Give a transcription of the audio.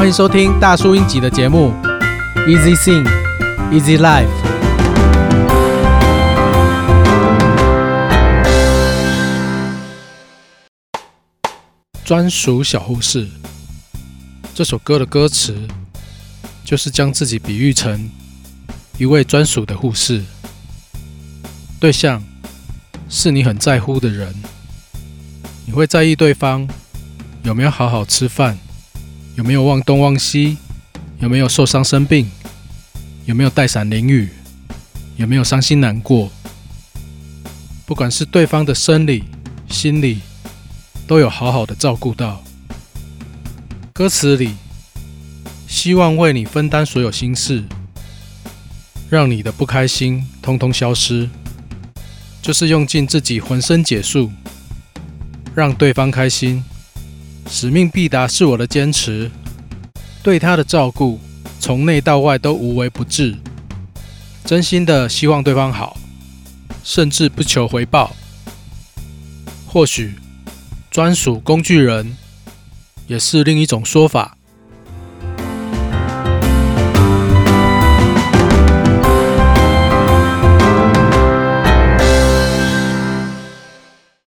欢迎收听大叔英集的节目，Easy Sing, Easy Life。专属小护士，这首歌的歌词就是将自己比喻成一位专属的护士，对象是你很在乎的人，你会在意对方有没有好好吃饭，有没有忘东忘西，有没有受伤生病，有没有带伞淋雨，有没有伤心难过，不管是对方的生理、心理。都有好好的照顾到。歌词里希望为你分担所有心事，让你的不开心通通消失，就是用尽自己浑身解数，让对方开心。使命必达是我的坚持，对他的照顾从内到外都无微不至，真心的希望对方好，甚至不求回报。或许。专属工具人也是另一种说法。